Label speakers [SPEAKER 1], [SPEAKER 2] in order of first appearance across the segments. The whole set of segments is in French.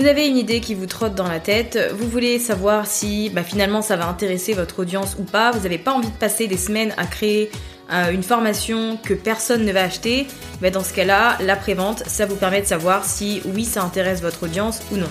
[SPEAKER 1] Vous avez une idée qui vous trotte dans la tête, vous voulez savoir si bah, finalement ça va intéresser votre audience ou pas, vous n'avez pas envie de passer des semaines à créer euh, une formation que personne ne va acheter, bah, dans ce cas-là, la prévente, ça vous permet de savoir si oui ça intéresse votre audience ou non.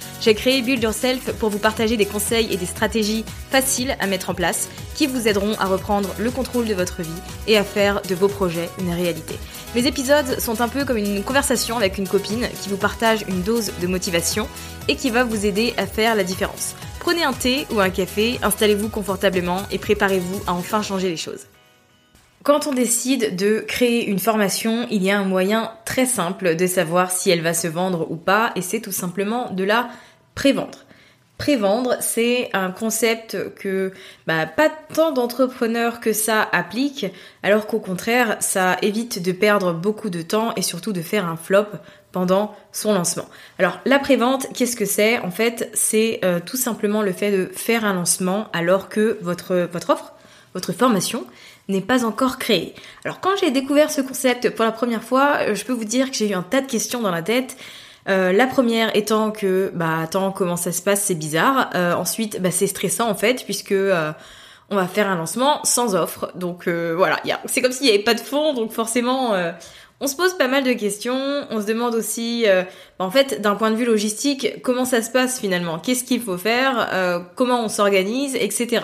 [SPEAKER 1] J'ai créé Build Yourself pour vous partager des conseils et des stratégies faciles à mettre en place qui vous aideront à reprendre le contrôle de votre vie et à faire de vos projets une réalité. Mes épisodes sont un peu comme une conversation avec une copine qui vous partage une dose de motivation et qui va vous aider à faire la différence. Prenez un thé ou un café, installez-vous confortablement et préparez-vous à enfin changer les choses. Quand on décide de créer une formation, il y a un moyen très simple de savoir si elle va se vendre ou pas, et c'est tout simplement de la prévendre. Prévendre, c'est un concept que bah, pas tant d'entrepreneurs que ça appliquent, alors qu'au contraire, ça évite de perdre beaucoup de temps et surtout de faire un flop pendant son lancement. Alors la prévente, qu'est-ce que c'est? En fait, c'est euh, tout simplement le fait de faire un lancement alors que votre, offre, votre formation n'est pas encore créée. Alors quand j'ai découvert ce concept pour la première fois, euh, je peux vous dire que j'ai eu un tas de questions dans la tête. Euh, la première étant que, bah attends, comment ça se passe, c'est bizarre. Euh, ensuite, bah c'est stressant en fait, puisque euh, on va faire un lancement sans offre. Donc voilà, c'est comme s'il n'y avait pas de fond, donc forcément, on se pose pas mal de questions. On se demande aussi, bah, en fait, d'un point de vue logistique, comment ça se passe finalement? Qu'est-ce qu'il faut faire? Comment on s'organise, etc.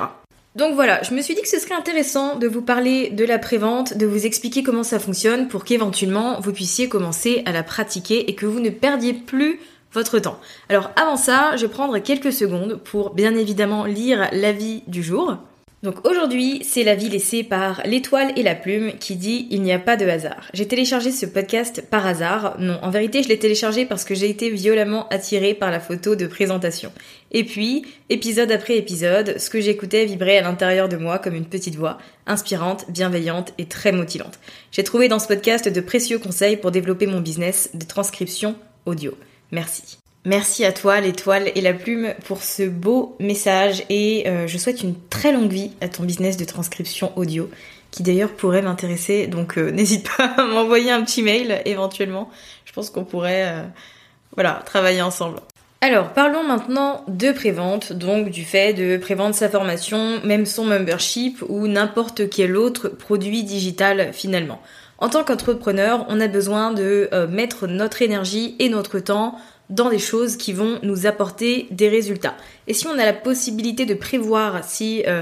[SPEAKER 1] Donc voilà, je me suis dit que ce serait intéressant de vous parler de la prévente, de vous expliquer comment ça fonctionne pour qu'éventuellement vous puissiez commencer à la pratiquer et que vous ne perdiez plus votre temps. Alors avant ça, je vais prendre quelques secondes pour bien évidemment lire l'avis du jour. Donc aujourd'hui, c'est l'avis laissé par l'étoile et la plume qui dit il n'y a pas de hasard. J'ai téléchargé ce podcast par hasard. Non, en vérité, je l'ai téléchargé parce que j'ai été violemment attirée par la photo de présentation. Et puis, épisode après épisode, ce que j'écoutais vibrait à l'intérieur de moi comme une petite voix, inspirante, bienveillante et très motivante. J'ai trouvé dans ce podcast de précieux conseils pour développer mon business de transcription audio. Merci. Merci à toi, l'étoile et la plume, pour ce beau message et euh, je souhaite une très longue vie à ton business de transcription audio, qui d'ailleurs pourrait m'intéresser. Donc euh, n'hésite pas à m'envoyer un petit mail éventuellement. Je pense qu'on pourrait, euh, voilà, travailler ensemble. Alors, parlons maintenant de prévente, donc du fait de prévendre sa formation, même son membership ou n'importe quel autre produit digital finalement. En tant qu'entrepreneur, on a besoin de mettre notre énergie et notre temps dans des choses qui vont nous apporter des résultats. Et si on a la possibilité de prévoir si euh,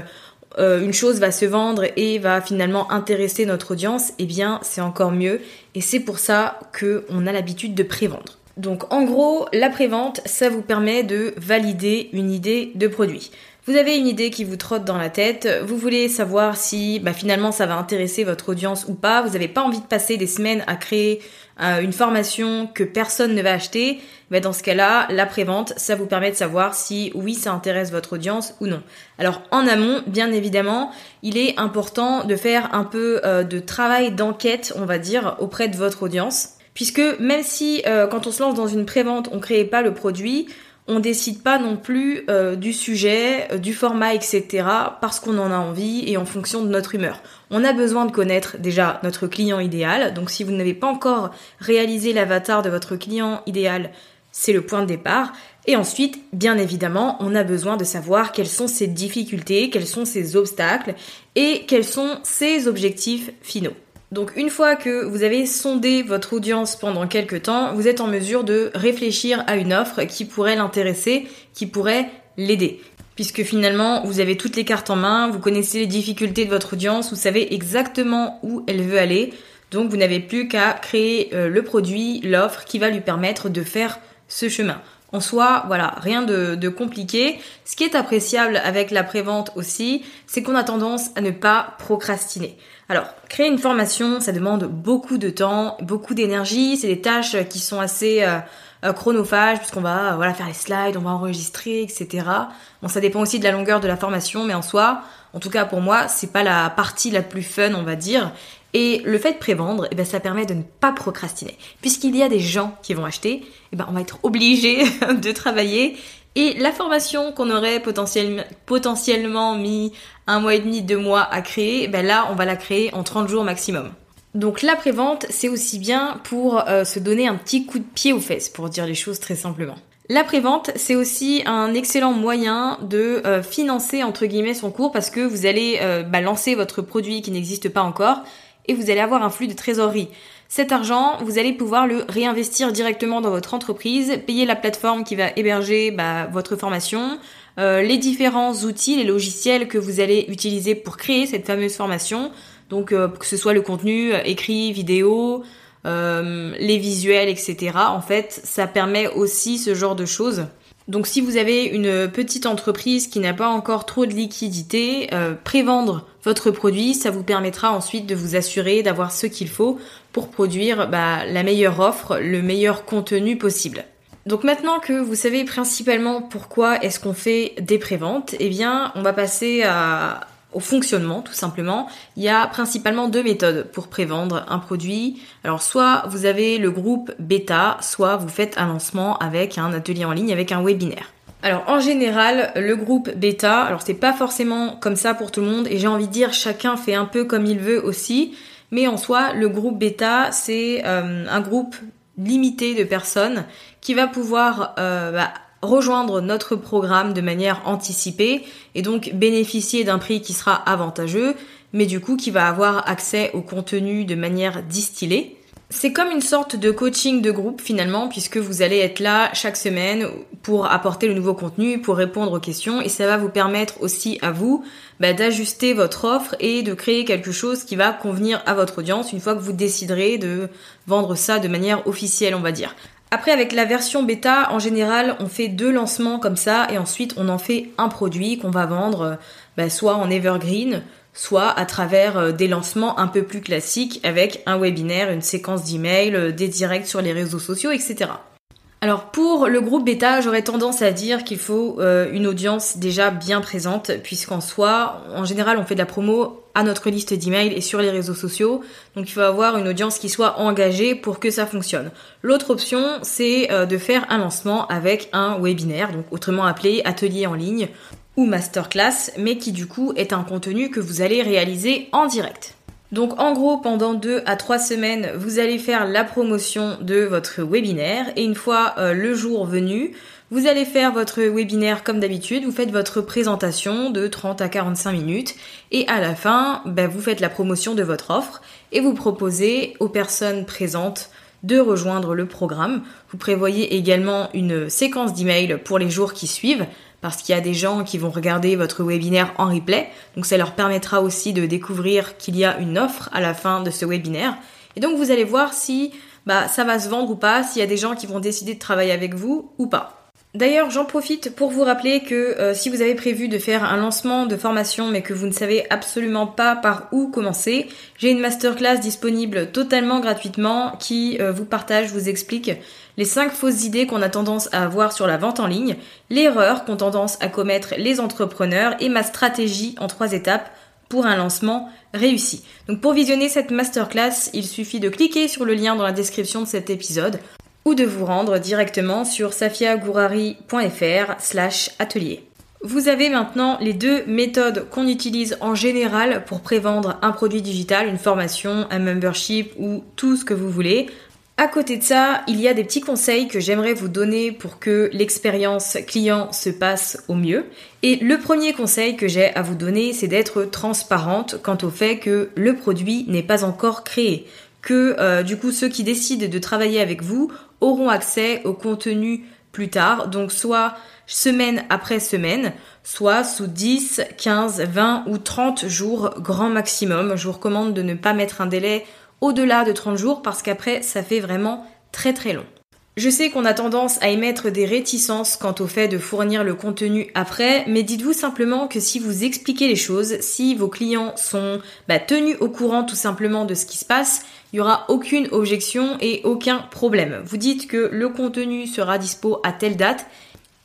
[SPEAKER 1] euh, une chose va se vendre et va finalement intéresser notre audience, eh bien c'est encore mieux. Et c'est pour ça qu'on a l'habitude de prévendre. Donc en gros, la prévente, ça vous permet de valider une idée de produit. Vous avez une idée qui vous trotte dans la tête, vous voulez savoir si bah, finalement ça va intéresser votre audience ou pas, vous n'avez pas envie de passer des semaines à créer euh, une formation que personne ne va acheter, mais dans ce cas-là, la prévente, ça vous permet de savoir si oui, ça intéresse votre audience ou non. Alors en amont, bien évidemment, il est important de faire un peu euh, de travail d'enquête, on va dire, auprès de votre audience. Puisque même si euh, quand on se lance dans une prévente, on ne crée pas le produit, on décide pas non plus euh, du sujet, euh, du format, etc. parce qu'on en a envie et en fonction de notre humeur. On a besoin de connaître déjà notre client idéal. Donc si vous n'avez pas encore réalisé l'avatar de votre client idéal, c'est le point de départ. Et ensuite, bien évidemment, on a besoin de savoir quelles sont ses difficultés, quels sont ses obstacles et quels sont ses objectifs finaux. Donc une fois que vous avez sondé votre audience pendant quelques temps, vous êtes en mesure de réfléchir à une offre qui pourrait l'intéresser, qui pourrait l'aider. Puisque finalement, vous avez toutes les cartes en main, vous connaissez les difficultés de votre audience, vous savez exactement où elle veut aller. Donc vous n'avez plus qu'à créer euh, le produit, l'offre qui va lui permettre de faire ce chemin. En soi, voilà, rien de, compliqué. Ce qui est appréciable avec la prévente aussi, c'est qu'on a tendance à ne pas procrastiner. Alors, créer une formation, ça demande beaucoup de temps, beaucoup d'énergie. C'est des tâches qui sont assez euh, euh, chronophages puisqu'on va voilà faire les slides, on va enregistrer, etc. Bon, ça dépend aussi de la longueur de la formation, mais en soi, en tout cas pour moi, c'est pas la partie la plus fun, on va dire. Et le fait de prévendre, eh ben, ça permet de ne pas procrastiner. Puisqu'il y a des gens qui vont acheter, eh ben, on va être obligé de travailler et la formation qu'on aurait potentiellement, mis un mois et demi, deux mois à créer, ben là, on va la créer en 30 jours maximum. Donc la prévente, c'est aussi bien pour euh, se donner un petit coup de pied aux fesses, pour dire les choses très simplement. La prévente, c'est aussi un excellent moyen de euh, financer entre guillemets son cours parce que vous allez euh, bah, lancer votre produit qui n'existe pas encore et vous allez avoir un flux de trésorerie. Cet argent, vous allez pouvoir le réinvestir directement dans votre entreprise, payer la plateforme qui va héberger bah, votre formation, euh, les différents outils, les logiciels que vous allez utiliser pour créer cette fameuse formation. Donc euh, que ce soit le contenu euh, écrit, vidéo, les visuels, etc. En fait, ça permet aussi ce genre de choses. Donc si vous avez une petite entreprise qui n'a pas encore trop de liquidité, euh, prévendre votre produit, ça vous permettra ensuite de vous assurer d'avoir ce qu'il faut pour produire bah, la meilleure offre, le meilleur contenu possible. Donc maintenant que vous savez principalement pourquoi est-ce qu'on fait des préventes, eh bien on va passer à, au fonctionnement tout simplement, il y a principalement deux méthodes pour prévendre un produit. Alors soit vous avez le groupe bêta, soit vous faites un lancement avec un atelier en ligne, avec un webinaire. Alors en général, le groupe bêta, alors c'est pas forcément comme ça pour tout le monde et j'ai envie de dire chacun fait un peu comme il veut aussi, mais en soi, le groupe bêta, c'est euh, un groupe limité de personnes qui va pouvoir euh, bah, rejoindre notre programme de manière anticipée et donc bénéficier d'un prix qui sera avantageux, mais du coup qui va avoir accès au contenu de manière distillée. C'est comme une sorte de coaching de groupe finalement, puisque vous allez être là chaque semaine pour apporter le nouveau contenu, pour répondre aux questions, et ça va vous permettre aussi à vous bah, d'ajuster votre offre et de créer quelque chose qui va convenir à votre audience une fois que vous déciderez de vendre ça de manière officielle, on va dire. Après, avec la version bêta, en général, on fait deux lancements comme ça et ensuite on en fait un produit qu'on va vendre euh, bah, soit en evergreen, soit à travers euh, des lancements un peu plus classiques avec un webinaire, une séquence d'emails, euh, des directs sur les réseaux sociaux, etc. Alors pour le groupe bêta, j'aurais tendance à dire qu'il faut une audience déjà bien présente, puisqu'en soi, en général, on fait de la promo à notre liste d'emails et sur les réseaux sociaux, donc il faut avoir une audience qui soit engagée pour que ça fonctionne. L'autre option, c'est euh, de faire un lancement avec un webinaire, donc autrement appelé atelier en ligne ou masterclass, mais qui du coup est un contenu que vous allez réaliser en direct. Donc en gros, pendant deux à trois semaines, vous allez faire la promotion de votre webinaire. Et une fois euh, le jour venu, vous allez faire votre webinaire comme d'habitude, vous faites votre présentation de 30 à 45 minutes. Et à la fin, ben, vous faites la promotion de votre offre et vous proposez aux personnes présentes de rejoindre le programme. Vous prévoyez également une séquence d'emails pour les jours qui suivent parce qu'il y a des gens qui vont regarder votre webinaire en replay. Donc ça leur permettra aussi de découvrir qu'il y a une offre à la fin de ce webinaire. Et donc vous allez voir si bah, ça va se vendre ou pas, s'il y a des gens qui vont décider de travailler avec vous ou pas. D'ailleurs, j'en profite pour vous rappeler que euh, si vous avez prévu de faire un lancement de formation mais que vous ne savez absolument pas par où commencer, j'ai une masterclass disponible totalement gratuitement qui euh, vous partage, vous explique les 5 fausses idées qu'on a tendance à avoir sur la vente en ligne, l'erreur qu'ont tendance à commettre les entrepreneurs et ma stratégie en 3 étapes pour un lancement réussi. Donc pour visionner cette masterclass, il suffit de cliquer sur le lien dans la description de cet épisode ou de vous rendre directement sur safiagourari.fr slash atelier. Vous avez maintenant les deux méthodes qu'on utilise en général pour prévendre un produit digital, une formation, un membership ou tout ce que vous voulez. À côté de ça, il y a des petits conseils que j'aimerais vous donner pour que l'expérience client se passe au mieux. Et le premier conseil que j'ai à vous donner, c'est d'être transparente quant au fait que le produit n'est pas encore créé que euh, du coup ceux qui décident de travailler avec vous auront accès au contenu plus tard, donc soit semaine après semaine, soit sous 10, 15, 20 ou 30 jours grand maximum. Je vous recommande de ne pas mettre un délai au-delà de 30 jours parce qu'après ça fait vraiment très très long. Je sais qu'on a tendance à émettre des réticences quant au fait de fournir le contenu après, mais dites-vous simplement que si vous expliquez les choses, si vos clients sont bah, tenus au courant tout simplement de ce qui se passe, il n'y aura aucune objection et aucun problème. Vous dites que le contenu sera dispo à telle date,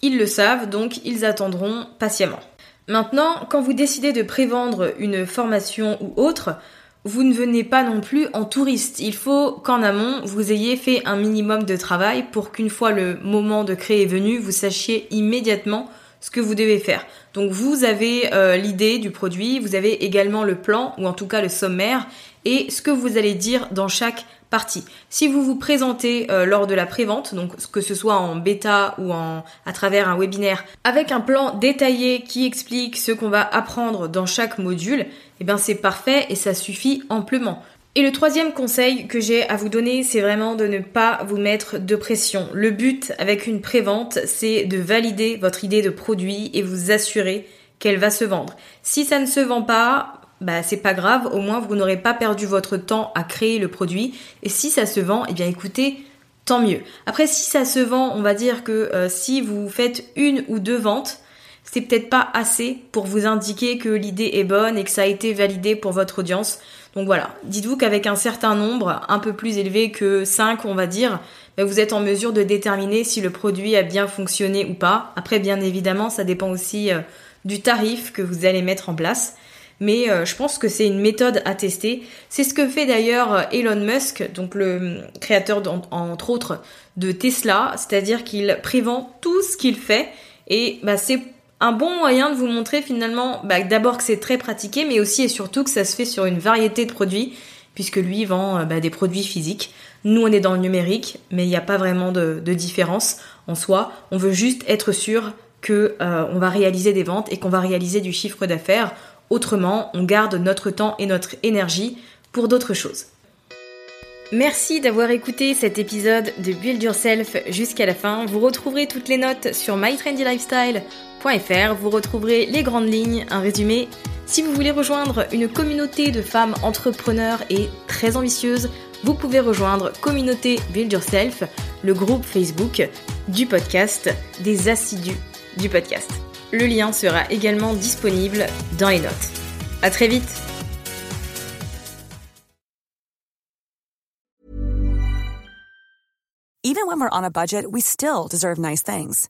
[SPEAKER 1] ils le savent, donc ils attendront patiemment. Maintenant, quand vous décidez de prévendre une formation ou autre, vous ne venez pas non plus en touriste. Il faut qu'en amont, vous ayez fait un minimum de travail pour qu'une fois le moment de créer est venu, vous sachiez immédiatement ce que vous devez faire. Donc vous avez euh, l'idée du produit, vous avez également le plan ou en tout cas le sommaire et ce que vous allez dire dans chaque partie. Si vous vous présentez euh, lors de la prévente, donc que ce soit en bêta ou en à travers un webinaire, avec un plan détaillé qui explique ce qu'on va apprendre dans chaque module, eh bien c'est parfait et ça suffit amplement. Et le troisième conseil que j'ai à vous donner, c'est vraiment de ne pas vous mettre de pression. Le but avec une prévente, c'est de valider votre idée de produit et vous assurer qu'elle va se vendre. Si ça ne se vend pas, bah c'est pas grave, au moins vous n'aurez pas perdu votre temps à créer le produit. Et si ça se vend, eh bien écoutez, tant mieux. Après, si ça se vend, on va dire que euh, si vous faites une ou deux ventes, c'est peut-être pas assez pour vous indiquer que l'idée est bonne et que ça a été validé pour votre audience. Donc voilà, dites-vous qu'avec un certain nombre, un peu plus élevé que 5 on va dire, bah, vous êtes en mesure de déterminer si le produit a bien fonctionné ou pas. Après bien évidemment, ça dépend aussi euh, du tarif que vous allez mettre en place mais euh, je pense que c'est une méthode à tester. C'est ce que fait d'ailleurs euh, Elon Musk, donc le créateur entre autres de Tesla, c'est-à-dire qu'il prévend tout ce qu'il fait et bah, c'est un bon moyen de vous montrer finalement bah, d'abord que c'est très pratiqué, mais aussi et surtout que ça se fait sur une variété de produits, puisque lui vend euh, bah, des produits physiques. Nous, on est dans le numérique, mais il n'y a pas vraiment de, différence en soi. On veut juste être sûr que on va réaliser des ventes et qu'on va réaliser du chiffre d'affaires. Autrement, on garde notre temps et notre énergie pour d'autres choses. Merci d'avoir écouté cet épisode de Build Yourself jusqu'à la fin. Vous retrouverez toutes les notes sur Vous retrouverez les grandes lignes, un résumé. Si vous voulez rejoindre une communauté de femmes entrepreneurs et très ambitieuses, vous pouvez rejoindre Communauté Build Yourself, le groupe Facebook du podcast, des assidus du podcast. Le lien sera également disponible dans les notes. À très vite!
[SPEAKER 2] Even when we're on a budget, we still deserve nice things.